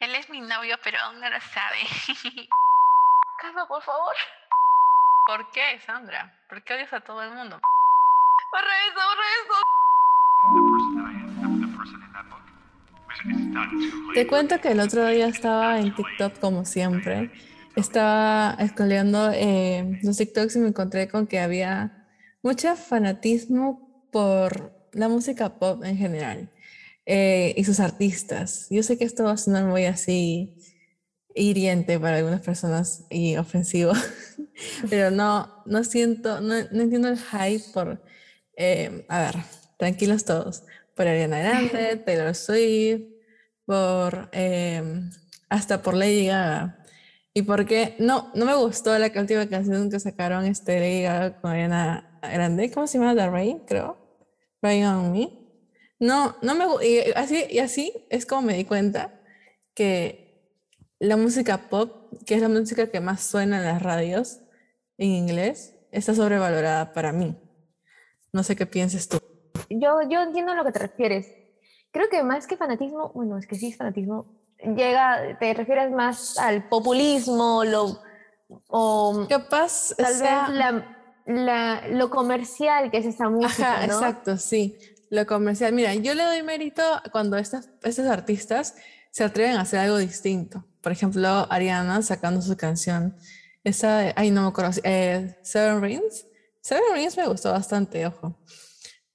Él es mi novio, pero aún no lo sabe. Calma, por favor. ¿Por qué, Sandra? ¿Por qué odias a todo el mundo? Borra eso, borra eso. Te cuento que el otro día estaba en TikTok como siempre. Estaba escoleando eh, los TikToks y me encontré con que había mucho fanatismo por la música pop en general eh, y sus artistas. Yo sé que esto va a sonar muy así hiriente para algunas personas y ofensivo, pero no, no siento, no, no entiendo el hype por, eh, a ver, tranquilos todos, por Ariana Grande, Taylor Swift, por, eh, hasta por Lady Gaga. Y porque no, no me gustó la última canción que sacaron este Lady Gaga con Ariana Grande, ¿cómo se llama? The Rain, creo. Rain on Me. No, no me y así y así es como me di cuenta que la música pop, que es la música que más suena en las radios en inglés, está sobrevalorada para mí. No sé qué pienses tú. Yo, yo entiendo a lo que te refieres. Creo que más que fanatismo, bueno, es que sí es fanatismo, llega, te refieres más al populismo, lo, o capaz tal vez la, la, lo comercial que es esa música. Ajá, ¿no? exacto, sí, lo comercial. Mira, yo le doy mérito cuando estas, estos artistas se atreven a hacer algo distinto. Por ejemplo, Ariana sacando su canción, esa, ay, no me acuerdo, eh, Seven Rings. Seven Rings me gustó bastante, ojo.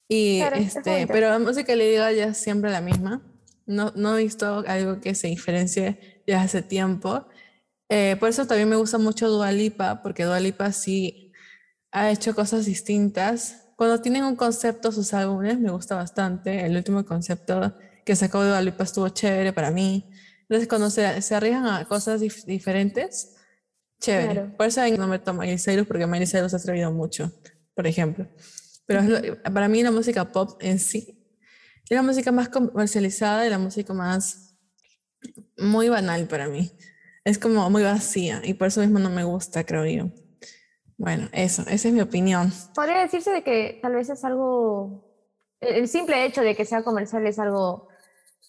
Y Claro, es este, bonito. pero la música le digo ya es siempre la misma. No, no he visto algo que se diferencie ya hace tiempo. Eh, por eso también me gusta mucho Dua Lipa, porque Dua Lipa sí ha hecho cosas distintas. Cuando tienen un concepto sus álbumes, me gusta bastante. El último concepto que sacó Dua Lipa estuvo chévere para mí. Entonces, cuando se, se arriesgan a cosas dif- diferentes, chévere. Claro. Por eso no me tomo Miley Cyrus, porque Miley Cyrus ha atrevido mucho, por ejemplo. Pero es lo- para mí la música pop en sí es la música más comercializada y la música más muy banal para mí. Es como muy vacía y por eso mismo no me gusta, creo yo. Bueno, eso, esa es mi opinión. Podría decirse de que tal vez es algo, el simple hecho de que sea comercial es algo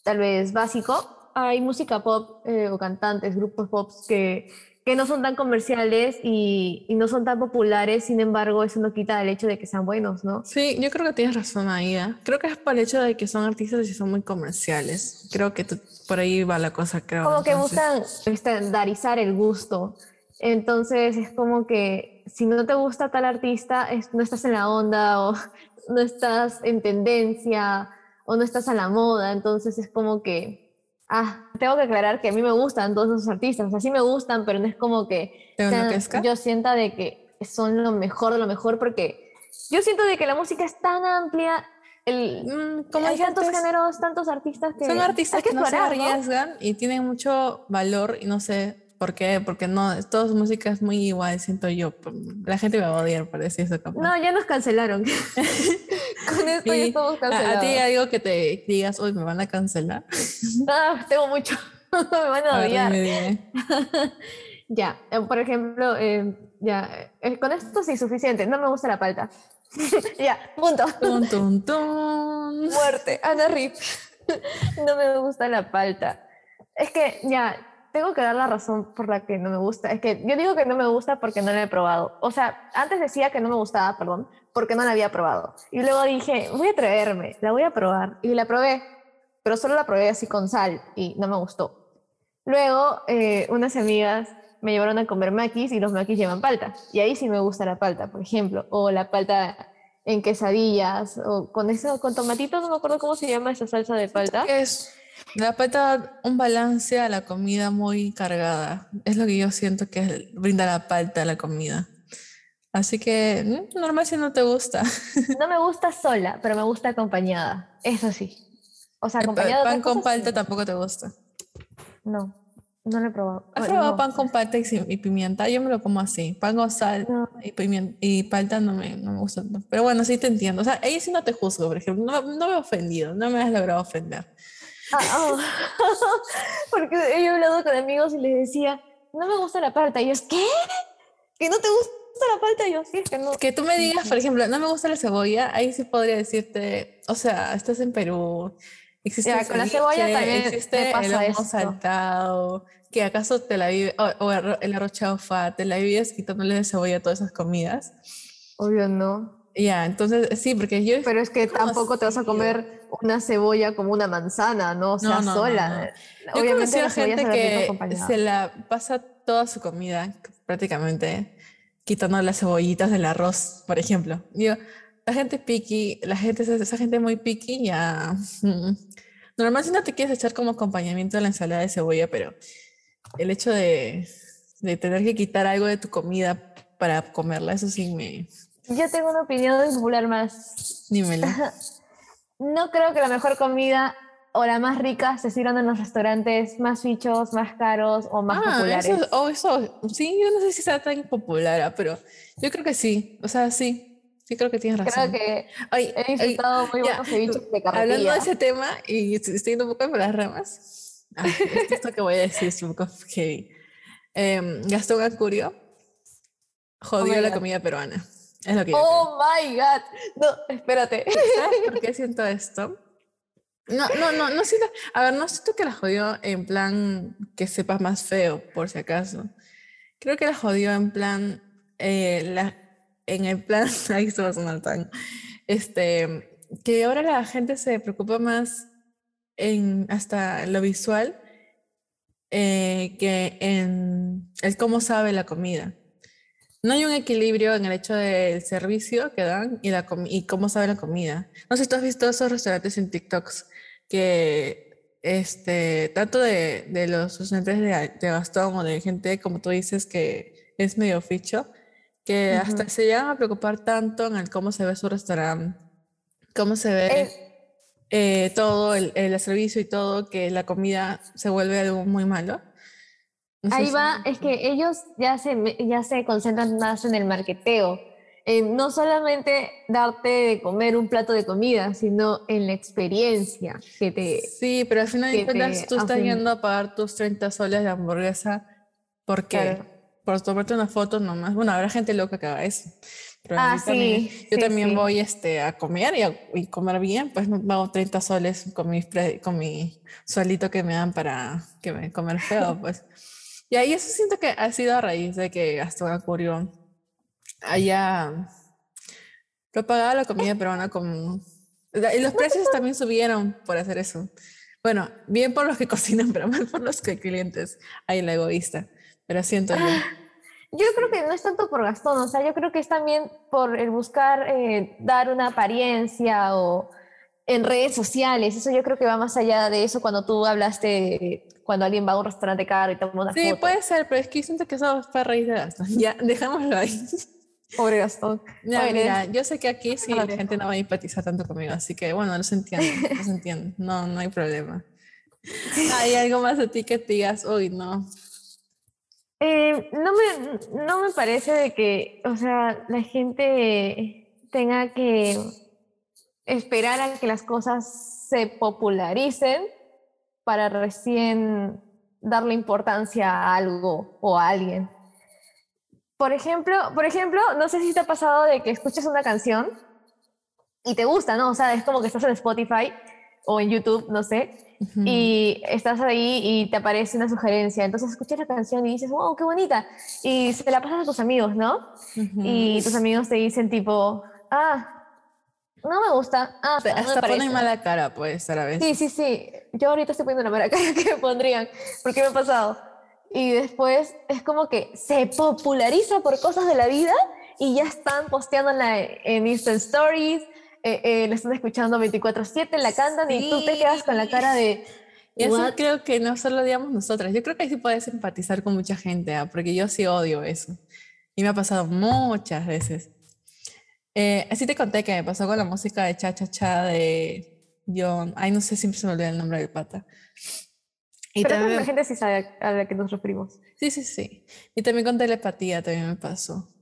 tal vez básico. Hay música pop eh, o cantantes, grupos pop que, que no son tan comerciales y, y no son tan populares, sin embargo, eso no quita el hecho de que sean buenos, ¿no? Sí, yo creo que tienes razón ahí. ¿eh? Creo que es por el hecho de que son artistas y son muy comerciales. Creo que tú- por ahí va la cosa, creo. Como que entonces. buscan estandarizar el gusto. Entonces es como que si no te gusta tal artista, es- no estás en la onda o no estás en tendencia o no estás a la moda. Entonces es como que, ah, tengo que aclarar que a mí me gustan todos esos artistas. O sea, sí me gustan, pero no es como que ¿Te sean- enloquezca? yo sienta de que son lo mejor de lo mejor porque yo siento de que la música es tan amplia. El, Mm, como hay tantos antes, géneros, tantos artistas que son artistas que, no se arriesgan y tienen mucho valor y no sé por qué, porque no, toda su música es muy igual, siento yo. La gente me va a odiar por decir eso. No, ya nos cancelaron. Con esto ya estamos a, a cancelados. ti algo que te digas, uy, me van a cancelar. Ah, tengo mucho. Me van a A ver, odiar. dime. Ya, eh, por ejemplo, eh, ya, eh, con esto sí suficiente. No me gusta la palta. ya, punto. Tun, tun, tun. Muerte. Ana Rip. no me gusta la palta. Es que ya, tengo que dar la razón por la que no me gusta. Es que yo digo que no me gusta porque no la he probado. O sea, antes decía que no me gustaba, perdón, porque no la había probado. Y luego dije, voy a atreverme, la voy a probar. Y la probé, pero solo la probé así con sal y no me gustó. Luego, eh, unas amigas me llevaron a comer maquis y los maquis llevan palta. Y ahí sí me gusta la palta, por ejemplo. O la palta en quesadillas, o con eso, con tomatitos, no me acuerdo cómo se llama esa salsa de palta. Es la palta da un balance a la comida muy cargada. Es lo que yo siento que brinda la palta a la comida. Así que mm, normal si no te gusta. No me gusta sola, pero me gusta acompañada. Eso sí. O sea, El pa- acompañada de pan con palta sí. tampoco te gusta. No, no lo he probado. ¿Has probado no. pan con palta y, y pimienta? Yo me lo como así. Pan con sal No. y, pimienta, y palta no me, no me gusta. Pero bueno, sí te entiendo. O sea, ahí sí no te juzgo, por ejemplo. No, no me he ofendido. No me has logrado ofender. Ah, oh. Porque yo he hablado con amigos y les decía, no me gusta la palta. Y ellos, ¿qué? ¿Que no te gusta la palta? Y yo, sí, es que no. Que tú me digas, por ejemplo, no me gusta la cebolla, ahí sí podría decirte, o sea, estás en Perú Existe Ya, el con la cebolla ceviche, también existe el pasa lomo esto. saltado, que acaso te la vive, o, o el arroz chaufa, te la vives quitándole de cebolla a todas esas comidas. Obvio no. Ya, entonces sí, porque yo Pero es que tampoco te vas a comer una cebolla como una manzana, ¿no? O sea, No, no, no, sola. no. Yo Obviamente la gente se la rico que se la pasa toda su comida prácticamente quitando las cebollitas del arroz, por ejemplo. Yo, la gente picky, la gente, esa, esa gente muy picky ya... mm, Normal si no te quieres echar como acompañamiento la ensalada de cebolla, pero el hecho de, de tener que quitar algo de tu comida para comerla, eso sí me... Yo tengo una opinión impopular más. Dímelo. No creo que la mejor comida o la más rica se sirvan en los restaurantes más fichos, más caros o más Ah, populares. eso, oh, eso, sí, yo no sé si sea tan popular, ah, pero yo creo que sí, o sea, sí, sí creo que tienes razón. Creo que Ay, he ay, disfrutado muy ya, buenos ceviches de Hablando de carretilla. ese tema, y est- estoy yendo un poco por las ramas, ah, esto, que voy a decir es un poco heavy. Em, Gastón Acurio jodió my la God. comida peruana. Es lo que yo Oh my god. No, espérate. ¿Sabes por qué siento esto? No, no, no, no siento, a ver, no siento que la jodió en plan que sepas más feo, por si acaso. Creo que la jodió en plan, eh, la, en el plan, ahí se va a sonar tan, este, que ahora la gente se preocupa más en hasta lo visual eh, que en el cómo sabe la comida. No hay un equilibrio en el hecho del servicio que dan y, la y cómo sabe la comida. No sé si tú has visto esos restaurantes en TikToks que, este, tanto de, de los restaurantes de, de Gastón o de gente, como tú dices, que es medio ficho, que hasta se llegan a preocupar tanto en el cómo se ve su restaurante, cómo se ve Es- eh, todo el, el servicio y todo, que la comida se vuelve algo muy malo. Ahí va, es que ellos ya se, me- ya se concentran más en el marketeo. En no solamente darte de comer un plato de comida, sino en la experiencia que te... Sí, pero al final de cuentas tú estás yendo a pagar tus 30 soles de hamburguesa porque Claro. por tomarte una foto nomás. Bueno, habrá gente loca que haga eso. Pero Ah, a mí también- sí, yo sí, también sí. voy este, a comer y, a- y comer bien, pues no pago 30 soles con mi, pre- con mi suelito que me dan para que me comer feo, pues. Y ahí eso siento que ha sido a raíz de que Gastón Acurio haya propagado la comida peruana como... Y los precios también subieron por hacer eso. Bueno, bien por los que cocinan, pero mal por los que clientes. Ahí la egoísta. Pero siento yo. Yo creo que no es tanto por Gastón, o sea, yo creo que es también por el buscar eh, dar una apariencia o en redes sociales. Eso yo creo que va más allá de eso cuando tú hablaste cuando alguien va a un restaurante caro y toma una Sí, foto. puede ser, pero es que siento que eso fue a raíz de Gastón. Ya, dejámoslo ahí. Pobre Gastón. Ya, Oye, mira, yo sé que aquí sí la gente no va a empatizar tanto conmigo, así que bueno, los entiendo, los entiendo. No, no hay problema. ¿Hay algo más de ti que te digas, uy, no? Eh, no, me, no me parece de que, o sea, la gente tenga que esperar a que las cosas se popularicen para recién darle importancia a algo o a alguien. Por ejemplo, por ejemplo, no sé si te ha pasado de que escuchas una canción y te gusta, ¿no? O sea, es como que estás en Spotify o en YouTube, no sé, y estás ahí y te aparece una sugerencia. Entonces escuchas la canción y dices, wow, qué bonita. Y se la pasas a tus amigos, ¿no? Y tus amigos te dicen tipo, ah, no me gusta. Ah, Hasta- me Hasta ponen parece". mala cara, pues, a la vez. Sí, sí, sí. Yo ahorita estoy poniendo la mala cara que me pondrían, porque me ha pasado. Y después es como que se populariza por cosas de la vida y ya están posteándola en Insta Stories, eh, eh, la están escuchando 24/7, la cantan y tú te quedas con la cara de... Y eso "What?". creo que no solo digamos nosotras. Yo creo que sí puedes empatizar con mucha gente, ¿ah? porque yo sí odio eso. Y me ha pasado muchas veces. Eh, así te conté que me pasó con la música de Cha Cha Cha de John. Ay, no sé, siempre se me olvida el nombre del pata. Y Pero también, la gente sí sabe a la que nos referimos. sí, sí, sí. Y también con telepatía también me pasó.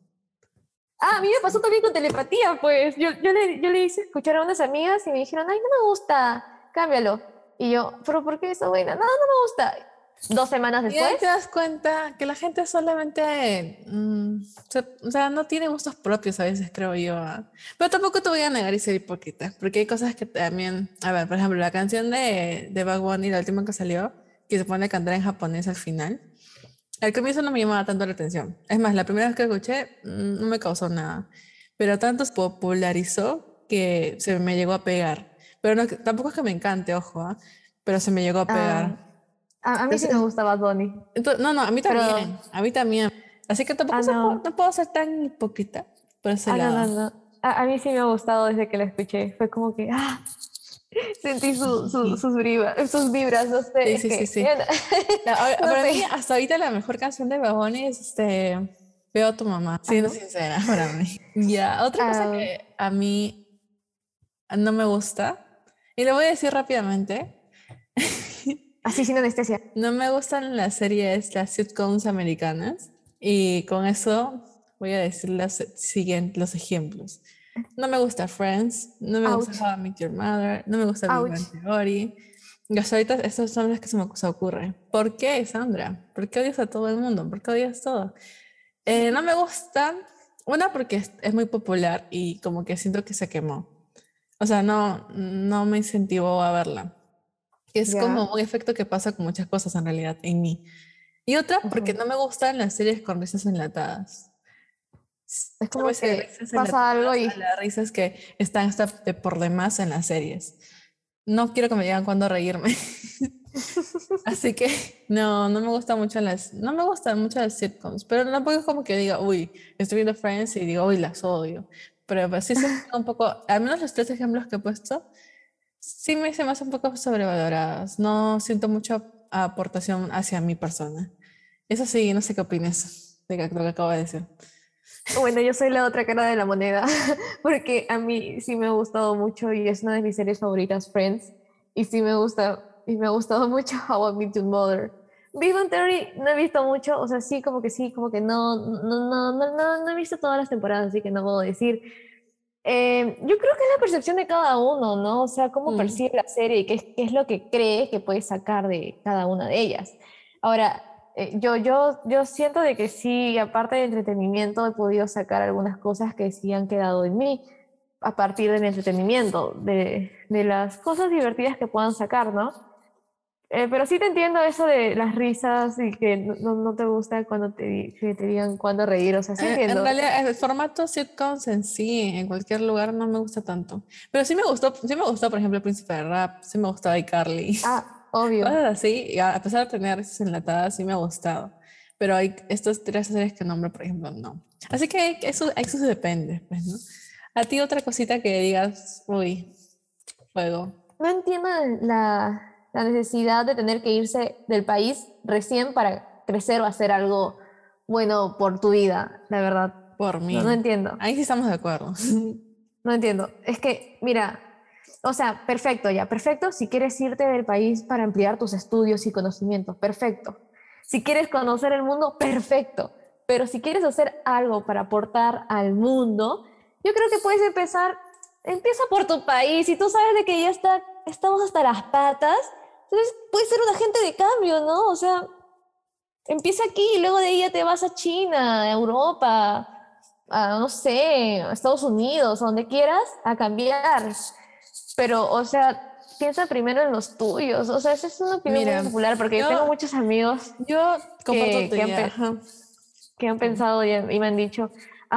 Ah, a mí me pasó también con telepatía, pues. Yo, yo, le, yo le hice escuchar a unas amigas y me dijeron, ay, no me gusta, cámbialo. Y yo, ¿pero por qué esa buena? No, no me gusta. Dos semanas Y ahí después. te das cuenta que la gente solamente, mm, se- o sea, no tiene gustos propios a veces, creo yo. ¿ah? Pero tampoco te voy a negar y ser hipócrita, porque hay cosas que también, a ver, por ejemplo, la canción de, de Bad Bunny, la última que salió, que se pone a cantar en japonés al final. Al comienzo no me llamaba tanto la atención. Es más, la primera vez que escuché mm, no me causó nada. Pero tanto se popularizó que se me llegó a pegar. Pero no, tampoco es que me encante, ojo, ¿ah? pero se me llegó a pegar. Ah, a, a mí sí me gusta Bad Bunny. Entonces, no, no, a mí Pero- también, a mí también. Así que tampoco Ah, se no. puedo- no puedo ser tan hipócrita por ese Ah, lado. no, no. A, a mí sí me ha gustado desde que la escuché. Fue como que, ah, sentí su- su- sus, vibras, sus vibras, no sé. Sí, sí, sí, sí. ahora- para sé. mí, hasta ahorita la mejor canción de Bad Bunny es este, Veo a tu mamá, siendo ¿no? sincera para mí. Ya, otra cosa Ah. que a mí no me gusta, y lo voy a decir rápidamente, Así sin anestesia. no me gustan las series, las sitcoms americanas, y con eso voy a decir los siguientes, los ejemplos. No me gusta Friends, no me Ouch. gusta How I Met Your Mother, no me gusta Big. Bang Theory. Hasta ahorita estos son las que se me se ocurre. ¿Por qué, Sandra? ¿Por qué odias a todo el mundo? ¿Por qué odias todo? Eh, no me gustan, una porque es, es muy popular y como que siento que se quemó. O sea, no, no me incentivó a verla. Que es Ya. como un efecto que pasa con muchas cosas en realidad en mí. Y otra porque Ujú. no me gustan las series con risas enlatadas. Es como. Hay que pasa algo y- las risas que están hasta de por demás en las series. No quiero que me digan cuándo reírme. Así que no, no me gustan mucho las, no me gustan mucho las sitcoms, pero tampoco es como que diga, uy, estoy viendo Friends y digo, uy, las odio. Pero pues, sí son un poco, al menos los tres ejemplos que he puesto, sí me se me hacen un poco sobrevaloradas. No siento mucha aportación hacia mi persona. Eso sí, no sé qué opinas de lo que acabo de decir. Bueno, yo soy la otra cara de la moneda, porque a mí sí me ha gustado mucho y es una de mis series favoritas, Friends, y sí me gusta, y me ha gustado mucho How I Met Your Mother. Big Bang Theory no he visto mucho, o sea, sí, como que sí, como que no, no, no, no, no, no he visto todas las temporadas, así que no puedo decir. Eh, yo creo que es la percepción de cada uno, ¿no? O sea, cómo Mm. percibe la serie y qué es, qué es lo que cree que puede sacar de cada una de ellas. Ahora, eh, yo, yo, yo siento de que sí, aparte de entretenimiento, he podido sacar algunas cosas que sí han quedado en mí a partir del entretenimiento, de, de las cosas divertidas que puedan sacar, ¿no? Eh, pero sí te entiendo eso de las risas y que no, no- te gusta cuando te, que te digan cuándo reír, o sea, sí Eh, entiendo. En realidad, el formato sitcoms en sí, en cualquier lugar, no me gusta tanto. Pero sí me gustó, sí me gustó, por ejemplo, El Príncipe de Rap, sí me gustaba iCarly. Ah, obvio. Cosas así, y a pesar de tener risas enlatadas, sí me ha gustado. Pero hay estas tres series que nombro, por ejemplo, no. Así que eso, eso se depende, pues, ¿no? A ti otra cosita que digas, uy, fuego. No entiendo la, la necesidad de tener que irse del país recién para crecer o hacer algo bueno por tu vida, la verdad. Por mí. No, entiendo. Ahí sí estamos de acuerdo. No entiendo. Es que, mira, o sea, perfecto ya, perfecto si quieres irte del país para ampliar tus estudios y conocimientos, perfecto. Si quieres conocer el mundo, perfecto. Pero si quieres hacer algo para aportar al mundo, yo creo que puedes empezar, empieza por tu país. Si tú sabes de que ya está, estamos hasta las patas, entonces puedes ser un agente de cambio, ¿no? O sea, empieza aquí y luego de ahí ya te vas a China, a Europa, a, no sé, a Estados Unidos, a donde quieras, a cambiar. Pero, o sea, piensa primero en los tuyos. O sea, esa es una opinión Mira, muy popular porque yo tengo muchos amigos Yo tu que han que han pensado y, y me han dicho,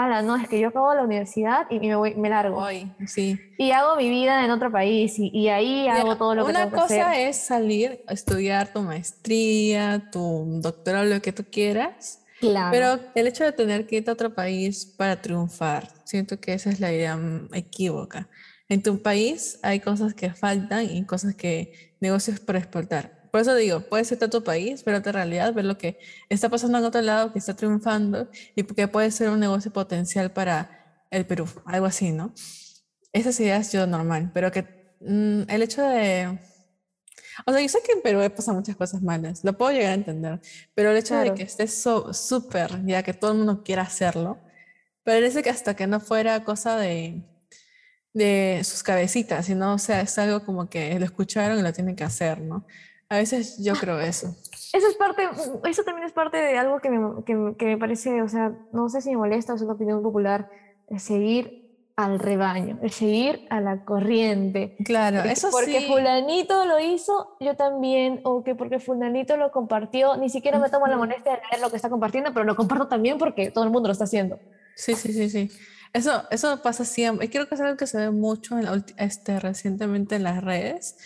ala, no, es que yo acabo la universidad y me, voy, me largo. Hoy, sí. Y hago mi vida en otro país y, y ahí hago todo lo que Una tengo que cosa hacer. es salir estudiar tu maestría, tu doctorado, lo que tú quieras, Claro. pero el hecho de tener que irte a otro país para triunfar, siento que esa es la idea mm, equívoca. En tu país hay cosas que faltan y cosas que negocios por explotar. Por eso digo, puedes irte a tu país, ver otra realidad, ver lo que está pasando en otro lado, que está triunfando y que puede ser un negocio potencial para el Perú, algo así, ¿no? Esas ideas yo normal, pero que mm, el hecho de... O sea, yo sé que en Perú pasan muchas cosas malas, lo puedo llegar a entender, pero el hecho de que estés so- súper, ya que todo el mundo quiera hacerlo, parece que hasta que no fuera cosa de, de sus cabecitas, sino, o sea, es algo como que lo escucharon y lo tienen que hacer, ¿no? A veces yo creo eso. Eso es parte, eso también es parte de algo que me, que, que me parece, o sea, no sé si me molesta o es una opinión popular, es seguir al rebaño, el seguir a la corriente. Claro, porque, eso porque sí. fulanito lo hizo, yo también, o que porque fulanito lo compartió, ni siquiera me tomo la molestia de leer lo que está compartiendo, pero lo comparto también porque todo el mundo lo está haciendo. Sí, sí, sí, sí. Eso, eso pasa siempre. Y creo que es algo que se ve mucho en la este, recientemente en las redes.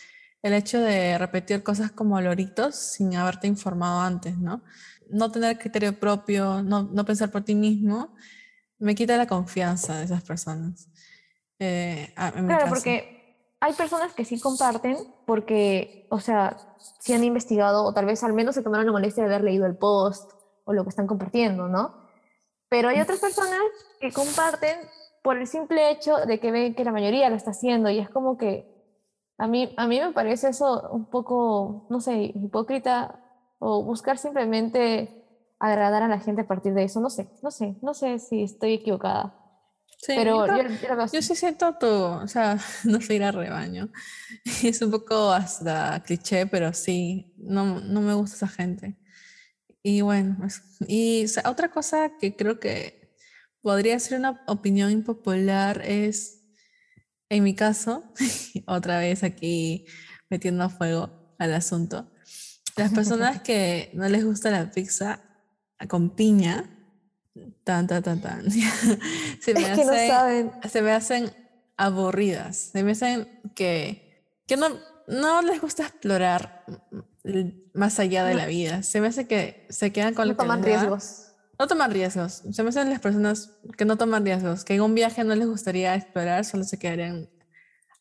El hecho de repetir cosas como loritos sin haberte informado antes, ¿no? No tener criterio propio, no, no pensar por ti mismo, me quita la confianza de esas personas. Eh, claro, porque hay personas que sí comparten porque, o sea, sí han investigado o tal vez al menos se tomaron la molestia de haber leído el post o lo que están compartiendo, ¿no? Pero hay otras personas que comparten por el simple hecho de que ven que la mayoría lo está haciendo y es como que a mí, a mí me parece eso un poco, no sé, hipócrita o buscar simplemente agradar a la gente a partir de eso. No sé, no sé, no sé si estoy equivocada. Sí, pero yo, yo, yo, sí siento tu, o sea, no sé ir al rebaño. Es un poco hasta cliché, pero sí, no, no me gusta esa gente. Y bueno, y o sea, otra cosa que creo que podría ser una opinión impopular es, en mi caso, otra vez aquí metiendo fuego al asunto, las personas que no les gusta la pizza con piña, tan, tan, tan, tan, se me, es que hacen, no saben. se me hacen aburridas, se me hacen que, que no, no les gusta explorar más allá de la vida. Se me hace que se quedan con no lo que toman les da. riesgos. No toman riesgos. Se me hacen las personas que no toman riesgos, que en un viaje no les gustaría explorar, solo se quedarían.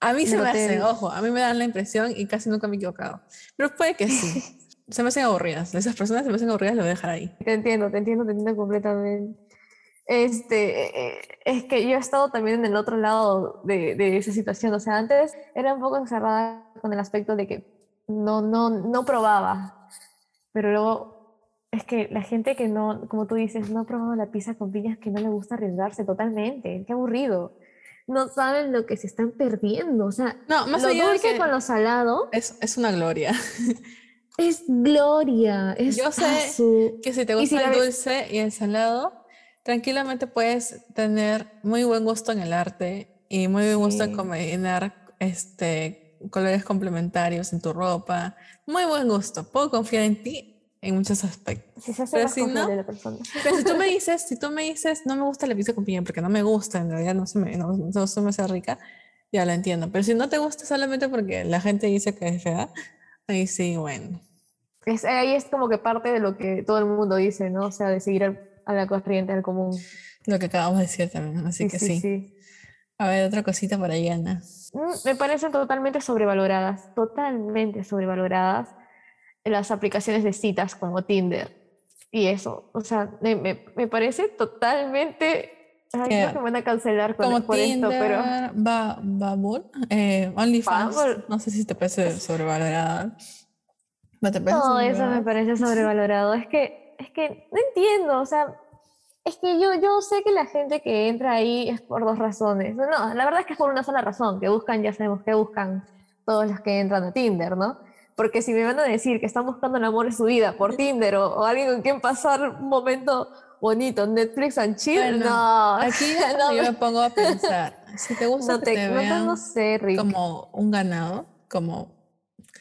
A mí se me hacen, ojo, a mí me dan la impresión y casi nunca me he equivocado. Pero puede que sí. se me hacen aburridas. Esas personas se me hacen aburridas, lo voy a dejar ahí. Te entiendo, te entiendo, te entiendo completamente. Este, eh, es que yo he estado también en el otro lado de, de esa situación. O sea, antes era un poco encerrada con el aspecto de que no, no, no probaba. Pero luego es que la gente que no, como tú dices, no ha probado la pizza con piñas, que no le gusta arriesgarse totalmente. Qué aburrido. No saben lo que se están perdiendo. O sea, No, más lo dulce que con lo salado es, es una gloria. es gloria. Es Yo sé que si te gusta si el dulce y el salado, tranquilamente puedes tener muy buen gusto en el arte y muy buen gusto en Sí. combinar este, colores complementarios en tu ropa. Muy buen gusto. Puedo confiar en ti en muchos aspectos. Si se hace Pero más si no- la persona. Pero si tú me dices, si tú me dices, no me gusta la pizza con piña porque no me gusta, en realidad no se me, no, no se me hace rica, ya lo entiendo. Pero si no te gusta solamente porque la gente dice que es fea, ahí sí, bueno. Es, ahí es como que parte de lo que todo el mundo dice, ¿no? O sea, de seguir al- a la corriente, al común. Lo que acabamos de decir también, así que sí. A ver, otra cosita por ahí, Ana. Mm, Me parecen totalmente sobrevaloradas, totalmente sobrevaloradas las aplicaciones de citas como Tinder y eso. O sea, me, me, me parece totalmente... Ay, creo que me van a cancelar con- Como por esto, pero... Tinder, Ba- Bumble, eh, OnlyFans, no sé si te parece sobrevalorada. ¿No te parece Todo eso me parece sobrevalorado. Es que, es que no entiendo, o sea, es que yo, yo sé que la gente que entra ahí es por dos razones. No, la verdad es que es por una sola razón, que buscan, ya sabemos que buscan todos los que entran a Tinder, ¿no? Porque si me van a decir que están buscando el amor de su vida por Tinder o, o alguien con quien pasar un momento bonito, Netflix and chill, Bueno, no. Aquí es no, yo me- pongo a pensar, si te gusta no que te, te no, te- vean no sé, Rick. como un ganado, como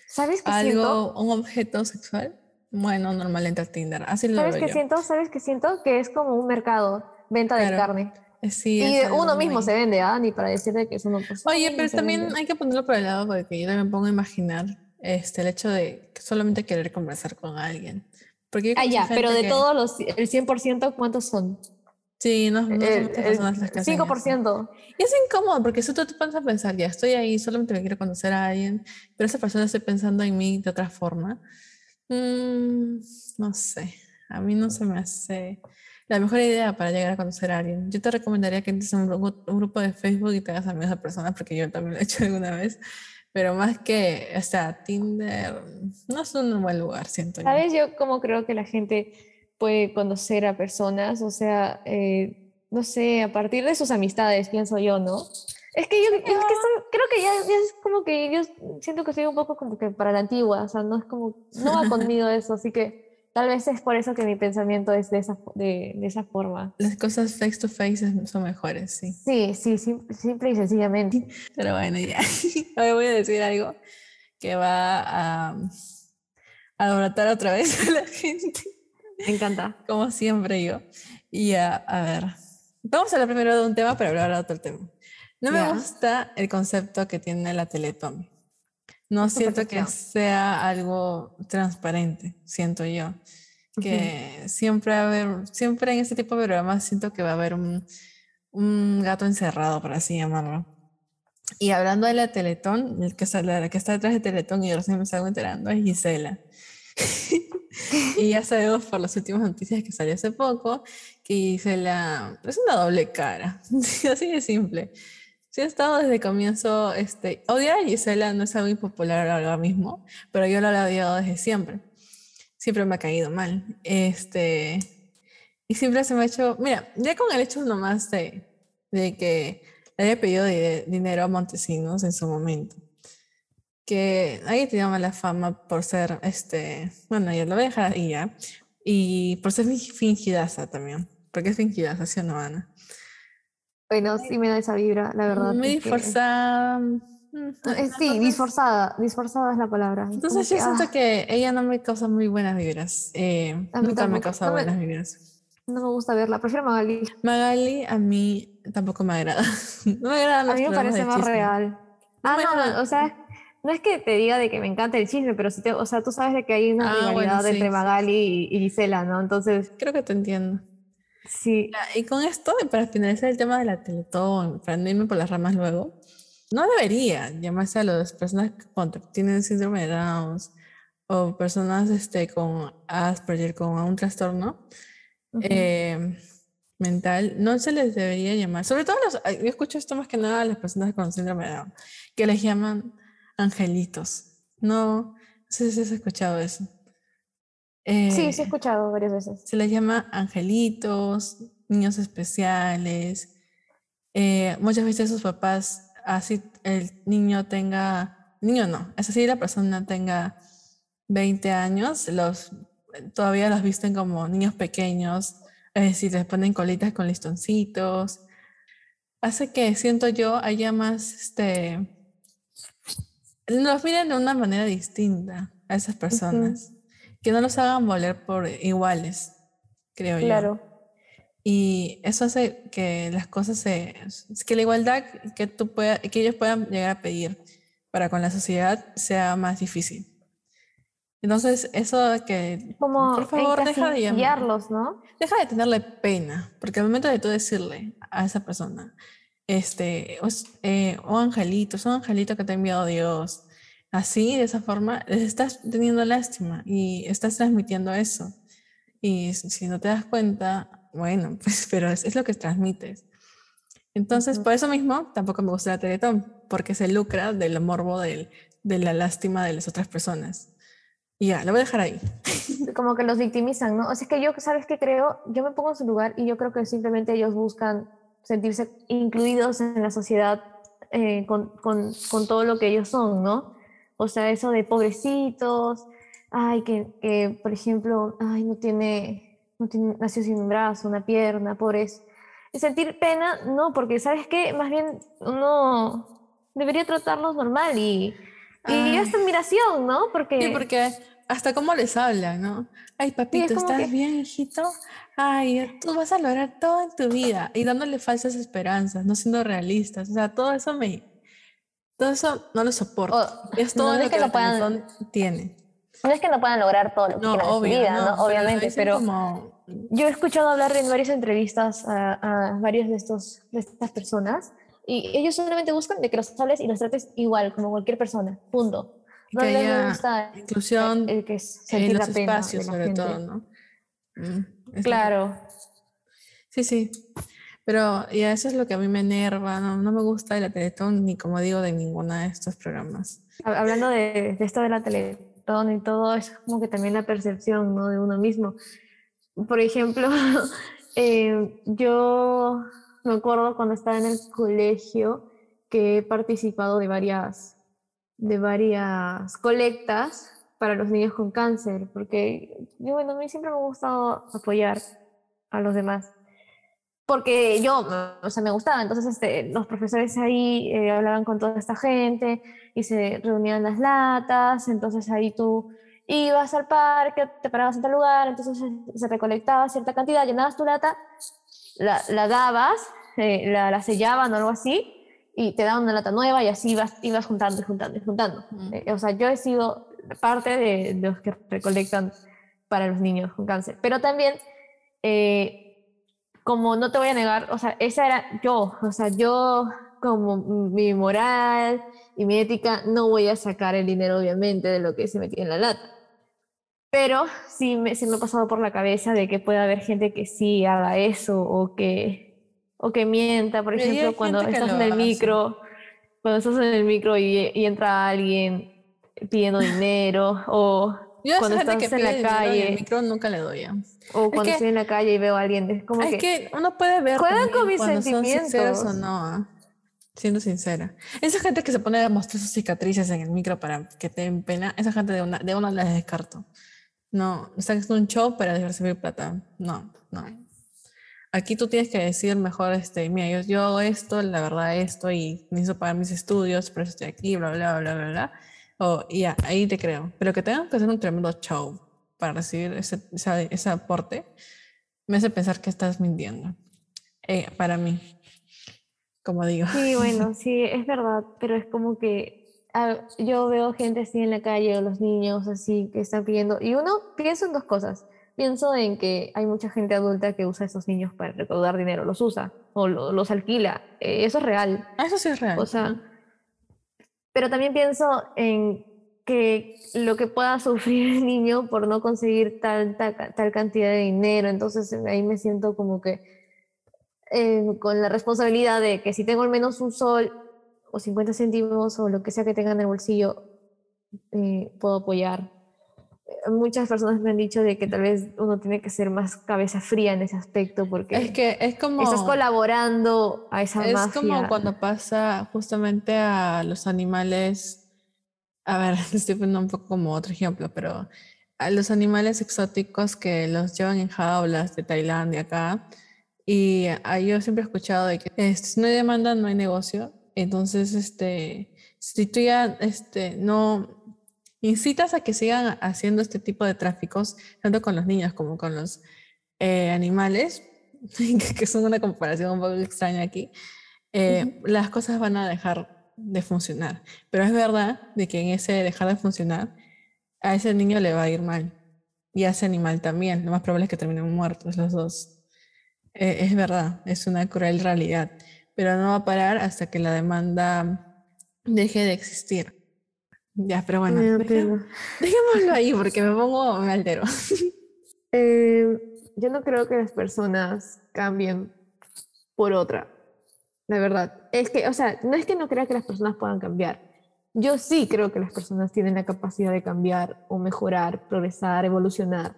¿Sabes qué siento? algo, un objeto sexual, bueno, normal a Tinder, así lo ¿Sabes veo qué yo. siento? ¿Sabes qué siento? Que es como un mercado, venta de Claro. carne. Eh, Sí, Y es de uno mismo muy- se vende, ¿ah? Ni para decirte que eso no pues, uno Oye, pero también hay que ponerlo por el lado porque yo también me pongo a imaginar este, el hecho de solamente querer conversar con alguien. Porque Ah, ya, pero de que- todos los, el 100%, ¿cuántos son? Sí, no, no son El, muchas el personas las que hacen eso. 5%. Y es incómodo porque si tú te pones a pensar, ya estoy ahí, solamente me quiero conocer a alguien, pero esa persona está pensando en mí de otra forma. Mm, no sé, a mí no se me hace la mejor idea para llegar a conocer a alguien. Yo te recomendaría que entres en un grupo, un grupo de Facebook y te hagas amigos de personas, porque yo también lo he hecho alguna vez, pero más que, o sea, Tinder no es un buen lugar, siento yo. ¿Sabes yo cómo creo que la gente puede conocer a personas? O sea, eh, no sé, a partir de sus amistades, pienso yo, ¿no? Es que yo, es que son- creo que ya, ya es como que yo siento que soy un poco como que para la antigua, o sea, no es como, no va conmigo eso, así que tal vez es por eso que mi pensamiento es de esa, de, de esa forma. Las cosas face to face son mejores, sí. Sí, sí, sim- simple y sencillamente. Pero bueno, ya. Ahora voy a decir algo que va a alborotar otra vez a la gente, Me encanta. como siempre yo. Y a, a ver, vamos a hablar primero de un tema para hablar de otro tema. No me Ya. gusta el concepto que tiene la Teletón. No siento que sea algo transparente, siento yo. Que siempre va a haber, siempre en este tipo de programas siento que va a haber un, un gato encerrado, por así llamarlo. Y hablando de la Teletón, el que la que está detrás de Teletón y recién me estaba enterando es Gisela. y ya sabemos por las últimas noticias que salió hace poco que Gisela es una doble cara, así de simple. Sí, he estado desde el comienzo, este, odiar a Gisela no es algo impopular ahora mismo, pero yo lo he odiado desde siempre. Siempre me ha caído mal. Este, y siempre se me ha hecho, mira, ya con el hecho nomás de, de que le haya pedido di- dinero a Montesinos en su momento, que ahí tenía mala fama por ser, este, bueno, ya lo voy a dejar ya, y por ser fin- fingidaza también, porque es fingidaza, ¿sí o no, Ana? Bueno, sí me da esa vibra, la verdad. Muy que- disforzada. mm, sí, disforzada, disforzada es la palabra. Entonces que, yo siento ah, que ella no me causa muy buenas vibras. eh, A mí nunca me tampoco, causa no me- buenas vibras. no me gusta verla, prefiero Magali. Magali a mí tampoco me agrada. No me agradan A mí me parece más chisme. real. Ah, me no, agrada. no, o sea, no es que te diga de que me encanta el chisme, pero sí te, o sea, tú sabes de que hay una Ah, bueno, rivalidad sí, entre Magali y, y Gisela, ¿no? Entonces, Creo que te entiendo. Sí, Y con esto, para finalizar el tema de la Teletón, para no irme por las ramas luego, no debería llamarse a las personas que tienen síndrome de Down o personas este, con Asperger, con un trastorno eh, mental, no se les debería llamar, sobre todo los, yo escucho esto más que nada a las personas con síndrome de Down, que les llaman angelitos. No, no sé si has escuchado eso. Sí, sí he Eh, escuchado varias veces. se les llama angelitos, niños especiales. eh, muchas veces sus papás, así el niño tenga, niño no, es así la persona tenga 20 años, los, todavía los visten como niños pequeños, es decir, les ponen colitas con listoncitos. Hace que, siento yo, haya más, este, los miren de una manera distinta a esas personas, que no los hagan valer por iguales, creo yo. Claro. Y eso hace que las cosas se, que la igualdad que tú pueda, que ellos puedan llegar a pedir para con la sociedad sea más difícil. Entonces, eso de que, Como por favor, deja de llamar, encasillarlos, ¿no? deja de tenerle pena, porque al momento de tú decirle a esa persona, este, eh, oh angelito, es un angelito que te ha enviado Dios, así, de esa forma, estás teniendo lástima y estás transmitiendo eso. Y si no te das cuenta, bueno, pues, pero es, es lo que transmites. Entonces, por eso mismo, tampoco me gusta la Teletón, porque se lucra del morbo del- de la lástima de las otras personas. Y ya, lo voy a dejar ahí. Como que los victimizan, ¿no? O sea, es que yo, ¿sabes qué creo? Yo me pongo en su lugar y yo creo que simplemente ellos buscan sentirse incluidos en la sociedad eh, con, con, con todo lo que ellos son, ¿no? O sea, eso de pobrecitos, ay, que, que, por ejemplo, ay, no tiene, no tiene, nació sin un brazo, una pierna, pobres. Y sentir pena, no, porque, ¿sabes qué? Más bien uno debería tratarlos normal y, y hasta admiración, ¿no? Porque, Sí, porque hasta cómo les hablan, ¿no? Ay, papito, ¿estás que- bien, hijito? Ay, tú vas a lograr todo en tu vida. Y dándole falsas esperanzas, no siendo realistas. O sea, todo eso me... Todo eso no lo soporto. o- es todo no lo es que, que no puedan- tiene. No es que no puedan lograr todo lo que No, quieran en su obvio, vida, no, Obviamente, pero como... yo he escuchado hablar en varias entrevistas a, a varios de, estos, de estas personas y ellos solamente buscan de que los hables y los trates igual, como cualquier persona, punto. No que haya gusta inclusión el que es en los la pena espacios, sobre gente. todo, ¿no? Mm, es lo que- Claro, Sí, sí. Pero ya eso es lo que a mí me enerva. No, no me gusta de la Teletón ni, como digo, de ninguna de estos programas. Hab- hablando de, de esto de la teletón y todo, es como que también la percepción ¿no? de uno mismo. Por ejemplo, eh, yo me acuerdo cuando estaba en el colegio que he participado de varias, de varias colectas para los niños con cáncer, porque yo, bueno, a mí siempre me ha gustado apoyar a los demás. Porque yo, o sea, me gustaba. Entonces, este, los profesores ahí eh, hablaban con toda esta gente y se reunían las latas. Entonces, ahí tú ibas al parque, te parabas en tal lugar, entonces se, recolectaba cierta cantidad, llenabas tu lata, la, la dabas, eh, la, la, sellaban o algo así, y te daban una lata nueva y así ibas, ibas juntando y juntando y juntando. Eh, o sea, yo he sido parte de, los que recolectan para los niños con cáncer. Pero también, eh, como no te voy a negar, o sea, esa era yo, o sea, yo como mi moral y mi ética, no voy a sacar el dinero obviamente de lo que se metía en la lata. Pero sí me, sí me ha pasado por la cabeza de que puede haber gente que sí haga eso o que, o que mienta, por ejemplo, cuando estás en el micro, cuando estás en el micro y, y entra alguien pidiendo dinero o cuando estás en la calle. El micro nunca le doy. O cuando estoy en la calle y veo a alguien, es como es que, uno puede ver juegan con mis sentimientos o no. ¿ah? Siendo sincera. Esa gente que se pone a mostrar sus cicatrices en el micro para que te den pena, esa gente de una, de una las descarto. No, está haciendo un show para recibir plata. No, no. Aquí tú tienes que decir mejor, este, mira, yo, yo hago esto, la verdad esto, y necesito pagar mis estudios, por eso estoy aquí, bla, bla, bla, bla, bla Oh, ya, ahí te creo. Pero que tengan que hacer un tremendo show para recibir ese, ese, aporte, me hace pensar que estás mintiendo. Eh, para mí, como digo. Sí, bueno, sí, es verdad, pero es como que yo veo gente así en la calle o los niños así que están pidiendo, y uno piensa en dos cosas. Pienso en que hay mucha gente adulta que usa a esos niños para recaudar dinero, los usa o los alquila. Eh, eso es real. Ah, eso sí es real. O sea, pero también pienso en que lo que pueda sufrir el niño por no conseguir tal, tal, cantidad de dinero, entonces ahí me siento como que eh, con la responsabilidad de que si tengo al menos un sol o 50 céntimos o lo que sea que tenga en el bolsillo, eh, puedo apoyar muchas personas me han dicho de que tal vez uno tiene que ser más cabeza fría en ese aspecto porque es que es como estás colaborando a esa es como cuando pasa justamente a los animales a ver estoy poniendo un poco como otro ejemplo pero a los animales exóticos que los llevan en jaulas de Tailandia acá y yo siempre he escuchado de que este, no hay demanda no hay negocio. Entonces este si tú ya este no incitas a que sigan haciendo este tipo de tráficos, tanto con los niños como con los eh, animales, que son una comparación un poco extraña aquí, eh, las cosas van a dejar de funcionar. Pero es verdad de que en ese dejar de funcionar, a ese niño le va a ir mal. Y a ese animal también. Lo más probable es que terminen muertos los dos. Eh, es verdad, es una cruel realidad. Pero no va a parar hasta que la demanda deje de existir. Ya, pero bueno, dejémoslo ahí porque me pongo, me altero. Eh, yo no creo que las personas cambien por otra, la verdad. Es que, o sea, no es que no crea que las personas puedan cambiar. Yo sí creo que las personas tienen la capacidad de cambiar o mejorar, progresar, evolucionar.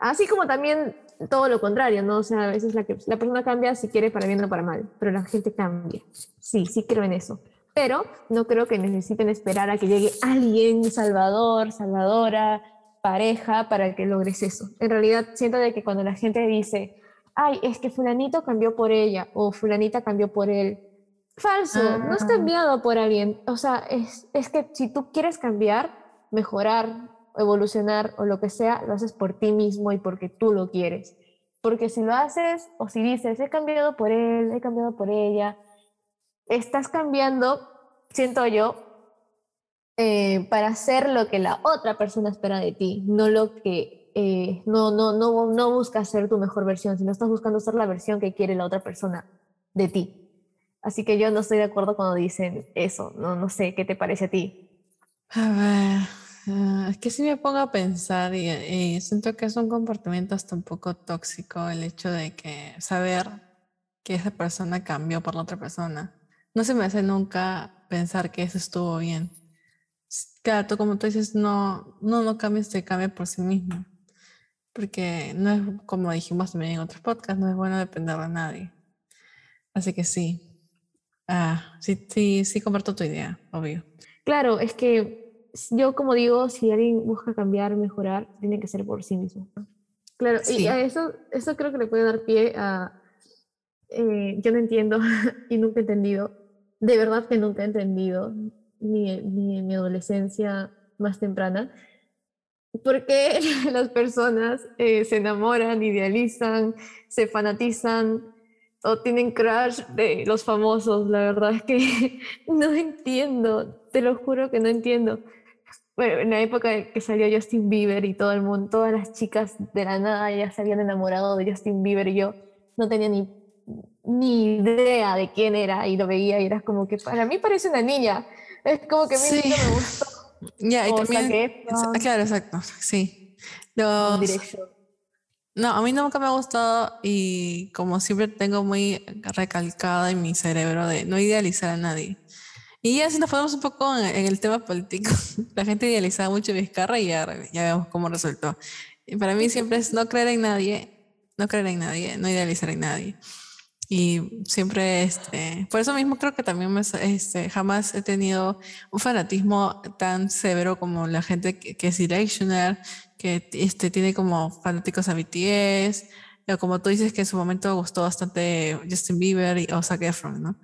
Así como también todo lo contrario, ¿no? O sea, a veces la, la persona cambia si quiere para bien o para mal, pero la gente cambia. Sí, sí creo en eso pero no creo que necesiten esperar a que llegue alguien, salvador, salvadora, pareja, para que logres eso. En realidad, siento de que cuando la gente dice, ay, es que fulanito cambió por ella o fulanita cambió por él, falso, no has ah. cambiado por alguien. O sea, es, es que si tú quieres cambiar, mejorar, evolucionar o lo que sea, lo haces por ti mismo y porque tú lo quieres. Porque si lo haces o si dices, he cambiado por él, he cambiado por ella, estás cambiando, siento yo, eh, para hacer lo que la otra persona espera de ti, no lo que eh, no, no, no, no buscas ser tu mejor versión, sino estás buscando ser la versión que quiere la otra persona de ti. Así que yo no estoy de acuerdo cuando dicen eso, no, no sé, ¿qué te parece a ti? A ver, ah, es que si me pongo a pensar y, y, siento que es un comportamiento hasta un poco tóxico el hecho de que saber que esa persona cambió por la otra persona no se me hace nunca pensar que eso estuvo bien. Claro, tú como tú dices, no, no, no cambies, se cambia por sí mismo. Porque no es, como dijimos también en otros podcasts, no es bueno depender de nadie. Así que sí. Ah, sí, sí, sí comparto tu idea, obvio. Claro, es que yo como digo, si alguien busca cambiar, mejorar, tiene que ser por sí mismo. Claro, y a eso, eso creo que le puede dar pie a... eh, yo no entiendo y nunca he entendido, de verdad que nunca he entendido, ni, en mi adolescencia más temprana, por qué las personas eh, se enamoran, idealizan, se fanatizan o tienen crush de los famosos. La verdad es que no entiendo, te lo juro que no entiendo. Bueno, en la época que salió Justin Bieber y todo el mundo, todas las chicas de la nada ya se habían enamorado de Justin Bieber y yo no tenía ni, ni idea de quién era y lo veía y era como que para mí parece una niña. Es como que a mí Sí. nunca me gustó. Ya, y O también. Efron, ah, claro, exacto. Sí. Los, no, a mí nunca me ha gustado y como siempre tengo muy recalcada en mi cerebro de no idealizar a nadie. Y ya si nos ponemos un poco en, en el tema político, la gente idealizaba mucho a Vizcarra y ya, ya vemos cómo resultó. Y para mí siempre es no creer en nadie, no creer en nadie, no idealizar en nadie. Y siempre, este, por eso mismo creo que también me, este, jamás he tenido un fanatismo tan severo como la gente que, que es Directioner, que este, tiene como fanáticos a BTS, o como tú dices que en su momento gustó bastante Justin Bieber y, o Zac Efron, ¿no?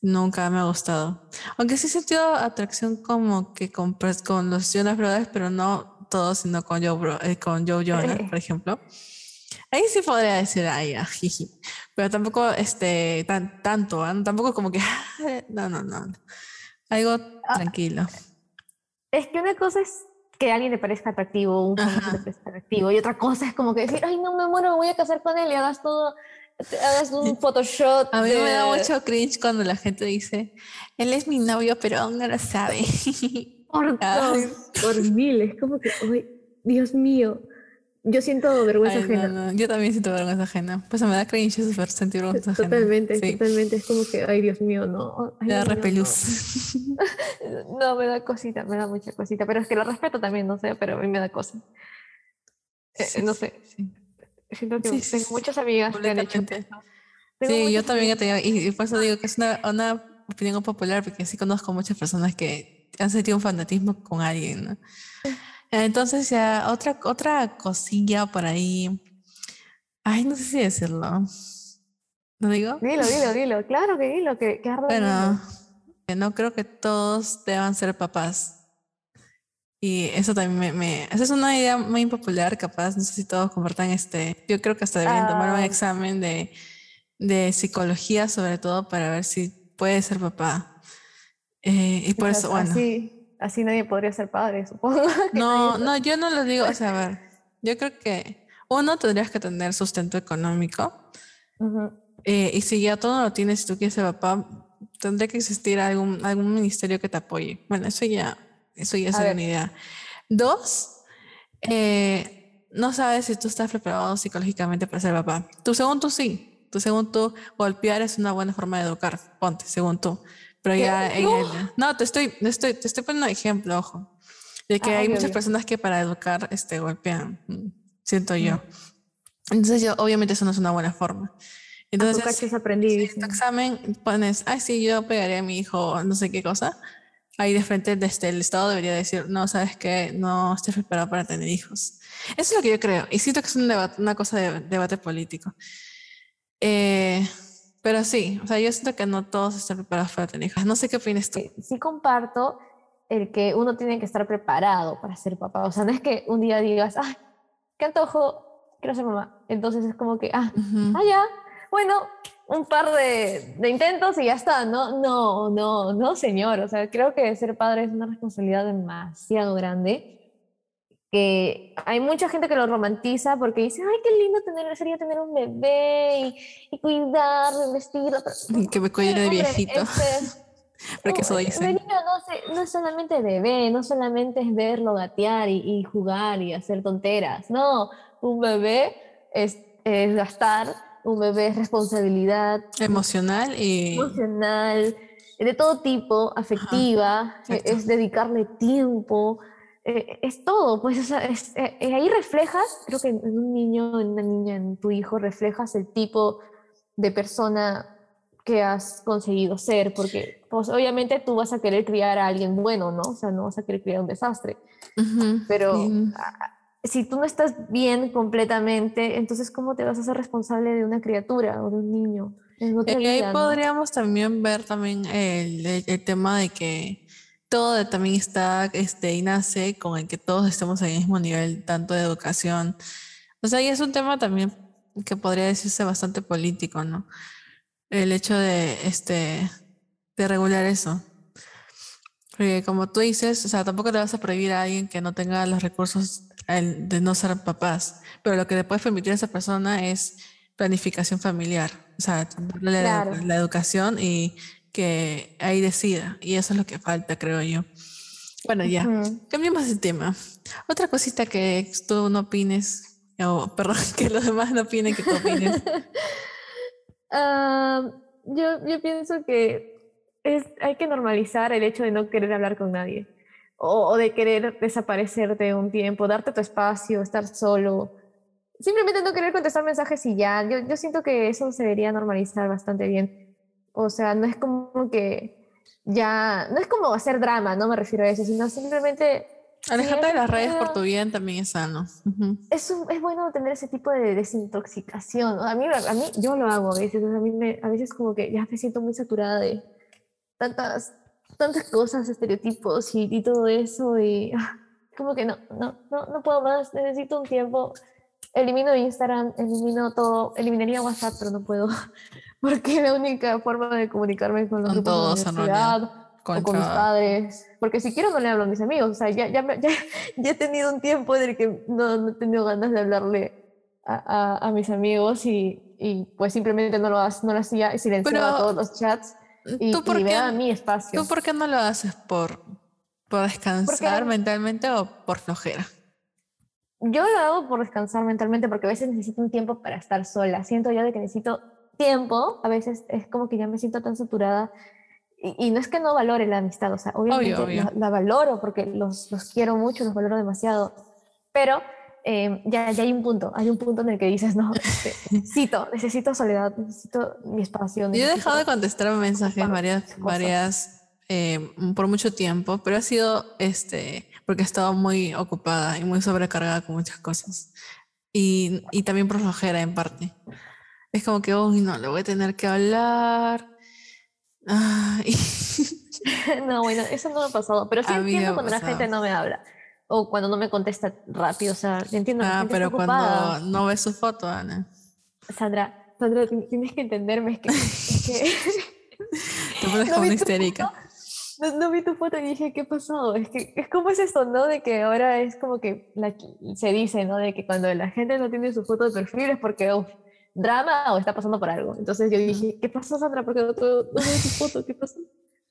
Nunca me ha gustado. Aunque sí he sentido atracción como que con, con los Jonas Brothers, pero no todos, sino con Joe, Bro- eh, con Joe Jonas, por ejemplo. Ahí sí podría decir, ay, ya, jiji. Pero tampoco este, tan, tanto, ¿ah? tampoco como que, no, no, no. Algo Ah. tranquilo. Es que una cosa es que a alguien le parezca atractivo, un famoso le parezca atractivo, y otra cosa es como que decir, ay, no me muero, me voy a casar con él y hagas todo, hagas un Photoshop. A mí me da de- mucho cringe cuando la gente dice, él es mi novio, pero aún no lo sabe. Por, dos, por mil, es como que, ay, Dios mío, yo siento vergüenza Ay, no, ajena. no, Yo también siento vergüenza ajena. Pues me da cringe super sentir vergüenza ajena. Totalmente, Sí, totalmente, es como que, ay, Dios mío, no. ay, me da no, no, repelús. No, no, me da cosita, me da mucha cosita, pero es que lo respeto también, no sé, pero a mí me da cosa. Eh, Sí, no sé, sí. siento que tengo muchas amigas que han hecho eso. Sí, yo también he tenido, y, y por eso digo que es una, una opinión popular, porque sí conozco muchas personas que han sentido un fanatismo con alguien, ¿no? Entonces ya, otra, otra cosilla por ahí, ay, no sé si decirlo, ¿lo digo? Dilo, dilo, dilo, claro que dilo, que, que Bueno, que no creo que todos deban ser papás. Y eso también me, me- Esa es una idea muy impopular, capaz. No sé si todos compartan este. Yo creo que hasta deberían tomar un Ah. examen de, de psicología, sobre todo, para ver si puede ser papá. Eh, y por eso, bueno. Así, así nadie podría ser padre, supongo. No, no, yo no lo digo. O sea, a ver, yo creo que uno tendrías que tener sustento económico. Ujú. Eh, y si ya todo lo tienes, si tú quieres ser papá, tendría que existir algún, algún ministerio que te apoye. Bueno, eso ya, eso ya ver. una idea. Dos, eh, no sabes si tú estás preparado psicológicamente para ser papá. Tú, según tú, sí. Tú, según tú, golpear es una buena forma de educar. Ponte, según tú. Pero ¿Qué? ya en No. el- No, te estoy, te estoy, te estoy poniendo ejemplo, ojo. De que Ah, hay obvio, muchas obvio. personas que para educar este, golpean. Siento yo. Entonces, yo, obviamente, eso no es una buena forma. A Entonces, aprendí. en tu examen pones, ay, sí, yo pegaría a mi hijo, no sé qué cosa. Ahí de frente, desde el Estado debería decir, no, sabes que no estés preparado para tener hijos. Eso es lo que yo creo. Y siento que es un debate, una cosa de debate político. Eh, pero sí, o sea, yo siento que no todos están preparados para tener hijos. No sé qué opinas tú. Sí comparto el que uno tiene que estar preparado para ser papá. O sea, no es que un día digas, ay, qué antojo, quiero ser mamá. Entonces es como que, ah, Ujú. ah, ya, bueno, un par de, de intentos y ya está. No, no, no, no, señor. O sea, creo que ser padre es una responsabilidad demasiado grande. Que hay mucha gente que lo romantiza porque dice, ay, qué lindo tener, sería tener un bebé y, y cuidarlo, vestirlo. pero- Que me cuide de viejito. este, Porque eso niño no, no es solamente bebé, no solamente es verlo gatear y, y jugar y hacer tonteras. No, un bebé es, es gastar, un bebé es responsabilidad Emocional y... emocional, de todo tipo, afectiva, exacto. es dedicarle tiempo, eh, es todo. Pues o sea, es- eh, eh, ahí reflejas, creo que en en un niño, en una niña, en tu hijo, reflejas el tipo de persona que has conseguido ser, porque pues obviamente tú vas a querer criar a alguien bueno, ¿no? O sea, no vas a querer criar un desastre. Pero si tú no estás bien completamente, entonces ¿cómo te vas a hacer responsable de una criatura o de un niño? y ahí podríamos también ver también el, el, tema de que todo también está este, y nace con el que todos estemos en el mismo nivel, tanto de educación. O sea, y es un tema también que podría decirse bastante político, ¿no? El hecho de, este, de regular eso. Porque como tú dices, o sea, tampoco te vas a prohibir a alguien que no tenga los recursos de no ser papás, pero lo que le puedes permitir a esa persona es planificación familiar, o sea, la, la, educación y que ahí decida, y eso es lo que falta, creo yo. Bueno, ya, cambiemos de tema. Otra cosita que tú no opines, o perdón, que los demás no opinen que tú opines. Ah, yo, yo pienso que es, hay que normalizar el hecho de no querer hablar con nadie o, de querer desaparecerte un tiempo, darte tu espacio, estar solo. Simplemente no querer contestar mensajes y ya. Yo, yo siento que eso se debería normalizar bastante bien. O sea, no es como que ya, no es como hacer drama, no me refiero a eso, sino simplemente... Alejarte de las redes por tu bien también es sano. es, es bueno tener ese tipo de desintoxicación. A mí, a mí yo lo hago a veces, a, mí me, a veces como que ya me siento muy saturada de tantas tantas cosas, estereotipos y, y todo eso y ah, como que no, no, no, no puedo más, necesito un tiempo. Elimino Instagram, elimino todo, eliminaría WhatsApp, pero no puedo, porque la única forma de comunicarme con los con todos, de la con o con mis padres, porque si quiero no le hablo a mis amigos, o sea, ya, ya, ya, ya he tenido un tiempo en el que no, no he tenido ganas de hablarle a, a, a mis amigos y, y, pues simplemente no lo, no lo hacía, silenciaba todos los chats y, ¿Tú por qué, a mi espacio. ¿Tú por qué no lo haces? ¿Por, por descansar mentalmente o por flojera? Yo lo hago por descansar mentalmente porque a veces necesito un tiempo para estar sola. Siento yo de que necesito tiempo, a veces es como que ya me siento tan saturada y, no es que no valore la amistad, o sea, obviamente La, valoro porque los, los quiero mucho, los valoro demasiado, pero eh, ya, ya, hay un punto, hay un punto en el que dices, no, este, necesito, necesito soledad, necesito mi espacio. Yo he dejado de contestar mensajes varias, varias eh, por mucho tiempo, pero ha sido este, porque he estado muy ocupada y muy sobrecargada con muchas cosas. Y, y también por flojera en parte. Es como que, uy, no, le voy a tener que hablar. no, bueno, eso no me ha pasado, pero sí entiendo cuando la gente no me habla o cuando no me contesta rápido, o sea, entiendo. Ah, pero cuando no ves su foto, Ana. Sandra, Sandra, tienes que entenderme, es que... Es que Te pones no como histérica. No, vi tu foto y dije, ¿qué pasó? Es que es como es esto, ¿no? De que ahora es como que la, se dice, ¿no? De que cuando la gente no tiene su foto de perfil es porque, uff, drama o está pasando por algo. Entonces yo dije, ¿qué pasó, Sandra? Porque no, no, veo tu foto, ¿qué pasó?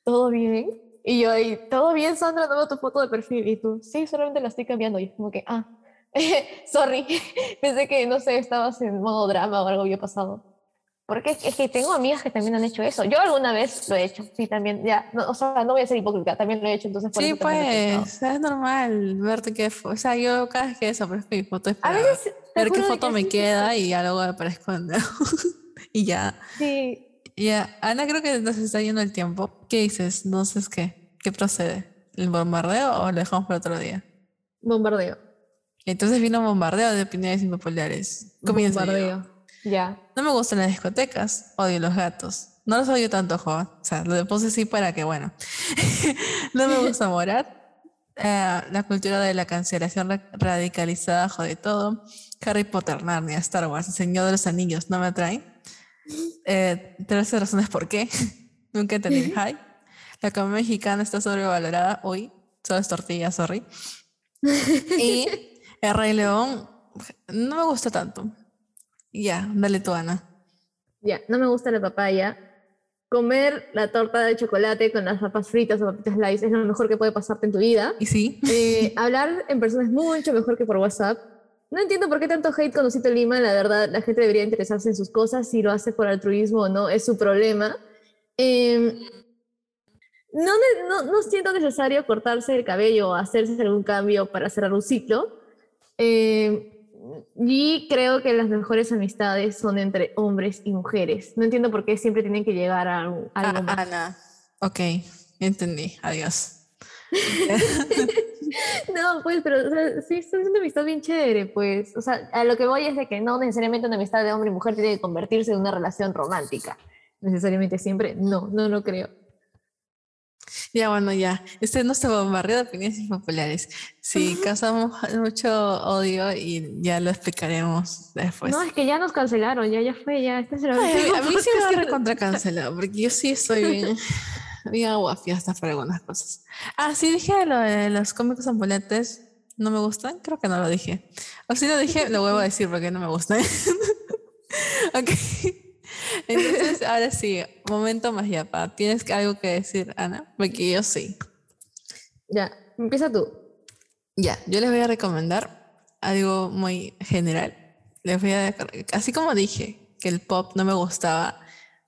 ¿Todo bien? Y yo ahí, ¿todo bien, Sandra? No veo tu foto de perfil. Y tú, sí, solamente la estoy cambiando. Y es como que, ah, sorry. Pensé que, no sé, estabas en modo drama o algo había pasado. Porque es que tengo amigas que también han hecho eso. Yo alguna vez lo he hecho, sí, también. Ya, o sea, no voy a ser hipócrita, también lo he hecho. Entonces, sí, pues, es normal verte qué O sea, yo cada vez que desaparezco mi foto es para ver qué foto me queda y ya luego aparezco en y ya. Sí, ya, Ana, creo que nos está yendo el tiempo. ¿Qué dices? No sé qué. ¿Qué procede? ¿El bombardeo o lo dejamos para otro día? Bombardeo. Entonces vino bombardeo de opiniones impopulares. Comienza. Bombardeo. Ya. No me gustan las discotecas, odio los gatos. No los odio tanto, Jo. O sea, lo puse así para que, bueno. no me gusta morar. Eh, la cultura de la cancelación radicalizada jode todo. Harry Potter, Narnia, Star Wars, El Señor de los Anillos no me atraen. Eh, tres razones por qué. Nunca entendí el hype. La comida mexicana está sobrevalorada hoy. Solo es tortilla, sorry. y el Rey León no me gusta tanto. Ya, dale tú, Ana. Ya, no me gusta la papaya. Comer la torta de chocolate con las papas fritas o papitas slice es lo mejor que puede pasarte en tu vida. Y sí. Eh, hablar en persona es mucho mejor que por WhatsApp. No entiendo por qué tanto hate con Osito Lima. La verdad, la gente debería interesarse en sus cosas. Si lo hace por altruismo o no, es su problema. Em, no, no, no, siento necesario cortarse el cabello o hacerse algún cambio para cerrar un ciclo. Em, y creo que las mejores amistades son entre hombres y mujeres. No entiendo por qué siempre tienen que llegar a algo, Ah, más. Ana. Ok, entendí. Adiós. No, pues, pero o sea, sí, es una amistad bien chévere, pues. O sea, a lo que voy es de que no necesariamente una amistad de hombre y mujer tiene que convertirse en una relación romántica. Necesariamente siempre, no, no lo creo. Ya, bueno, ya. Este es nuestro bombardeo de opiniones impopulares. Si causamos mucho odio y ya lo explicaremos después. no, es que ya nos cancelaron, ya, ya fue, ya. Este es el Ay, a mí- sí me podcast. va recontra cancelado, porque yo sí soy bien, bien aguafiesta para algunas cosas. Ah, sí dije lo de los cómicos ambulantes, no me gustan, creo que no lo dije. O si lo dije, lo vuelvo a decir porque no me gustan. ok. Entonces, ahora sí, momento más yapa. ¿Tienes algo que decir, Ana? Porque yo sí. Ya, empieza tú. Ya, yo les voy a recomendar algo muy general. Les voy a, así como dije que el pop no me gustaba,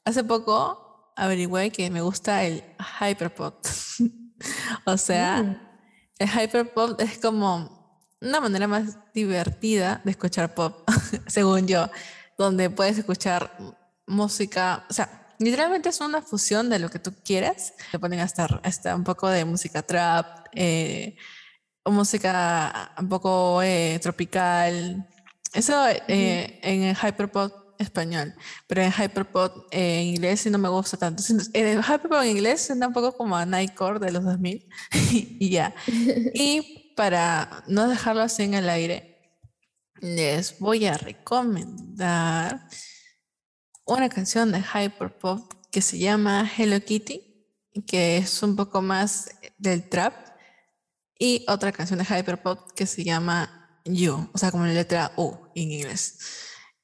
hace poco averigüé que me gusta el hyperpop. o sea, Mm. el hyperpop es como una manera más divertida de escuchar pop, según yo, donde puedes escuchar música, o sea, literalmente es una fusión de lo que tú quieras. Le ponen hasta, hasta un poco de música trap, eh, música un poco eh, tropical. Eso eh, en el hyperpop español, pero en hyperpop eh, en inglés sí no me gusta tanto. El hyperpop en inglés suena un poco como a Nightcore de los 2000 y ya. Y para no dejarlo así en el aire, les voy a recomendar una canción de hyperpop que se llama Hello Kitty, que es un poco más del trap, y otra canción de hyperpop que se llama You, o sea, como la letra U en inglés.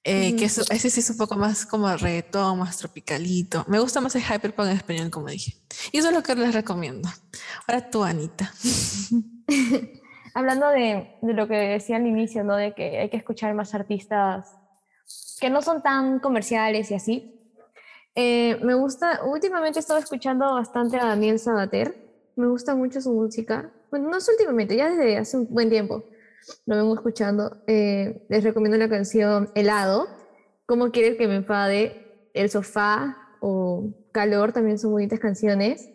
Eh, que eso- ese sí es un poco más como reggaetón, más tropicalito. Me gusta más el hyperpop en español, como dije. Y eso es lo que les recomiendo. Ahora tú, Anita. Hablando de, de lo que decía al inicio, ¿no? De que hay que escuchar más artistas que no son tan comerciales y así. Eh, me gusta, últimamente he estado escuchando bastante a Daniel Sabater. Me gusta mucho su música. Bueno, no es últimamente, ya desde hace un buen tiempo lo vengo escuchando. Eh, les recomiendo la canción Helado. ¿Cómo quieres que me enfade? El sofá o Calor también son bonitas canciones.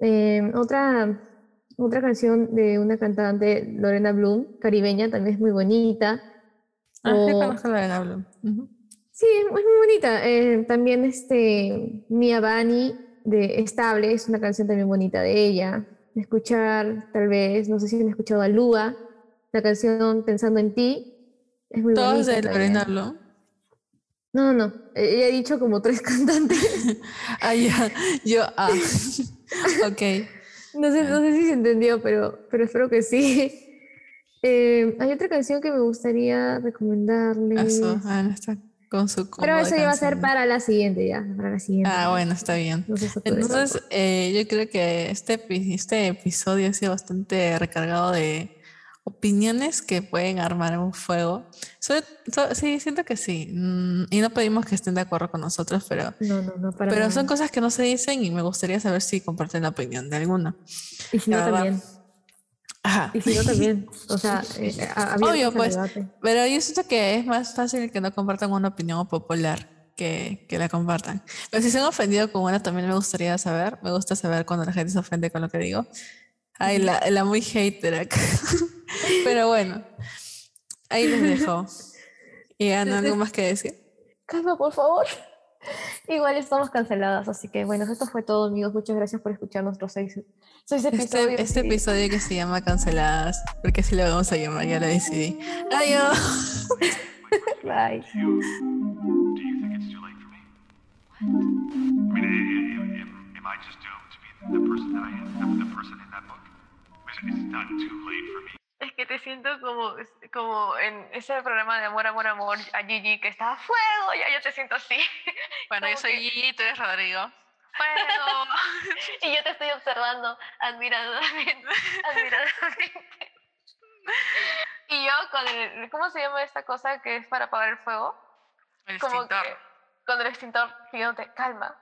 Eh, otra, otra canción de una cantante, Lorena Bloom, caribeña, también es muy bonita. Ah, sí, O- conozco la de Sí, es muy bonita. Eh, también este, Mia Bani de Estable es una canción también bonita de ella. Escuchar, tal vez, no sé si han escuchado a Lua, la canción Pensando en ti. Es muy Todos de. Lorena Blum. No, no, ella ha dicho como tres cantantes. Ah, ya. Yo, ah. ok. No sé, no sé si se entendió, pero, pero espero que sí. Eh, hay otra canción que me gustaría recomendarles. Eso, Ana está con su pero eso ya va a ser para la siguiente, ya, para la siguiente. Ah, bueno, está bien. Entonces, eh, yo creo que este, este episodio ha sido bastante recargado de opiniones que pueden armar un fuego. Sobre- so- sí, siento que sí. Mm, Y no pedimos que estén de acuerdo con nosotros, pero, No, no, no, para pero nada. son cosas que no se dicen y me gustaría saber si comparten la opinión de alguno. Y si no, también. Ajá. Y si no, también. O sea, eh, abiertos Obvio, pues. debate. Pero yo siento que es más fácil que no compartan una opinión popular que, que la compartan. Pero si se han ofendido con una, también me gustaría saber. Me gusta saber cuando la gente se ofende con lo que digo. Ay, la, la muy hater acá. Pero bueno, ahí les dejo. ¿Y Ana, algo más que decir? Calma, por favor. Igual estamos canceladas, así que bueno, esto fue todo, amigos. Muchas gracias por escuchar nuestros seis, seis episodios. Este, este y- episodio que se llama Canceladas, porque así lo vamos a llamar, ya lo decidí. Adiós. Bye. Not too late for me. Es que te siento como, como en ese programa de Amor, Amor, Amor a Gigi que estaba fuego, ya yo te siento así. Bueno, yo soy que- Gigi, tú eres Rodrigo. Fuego. y yo te estoy observando admiradoramente. admiradoramente. y yo con el, ¿cómo se llama esta cosa que es para apagar el fuego? El Como extintor. que con el extintor pidiéndote, calma,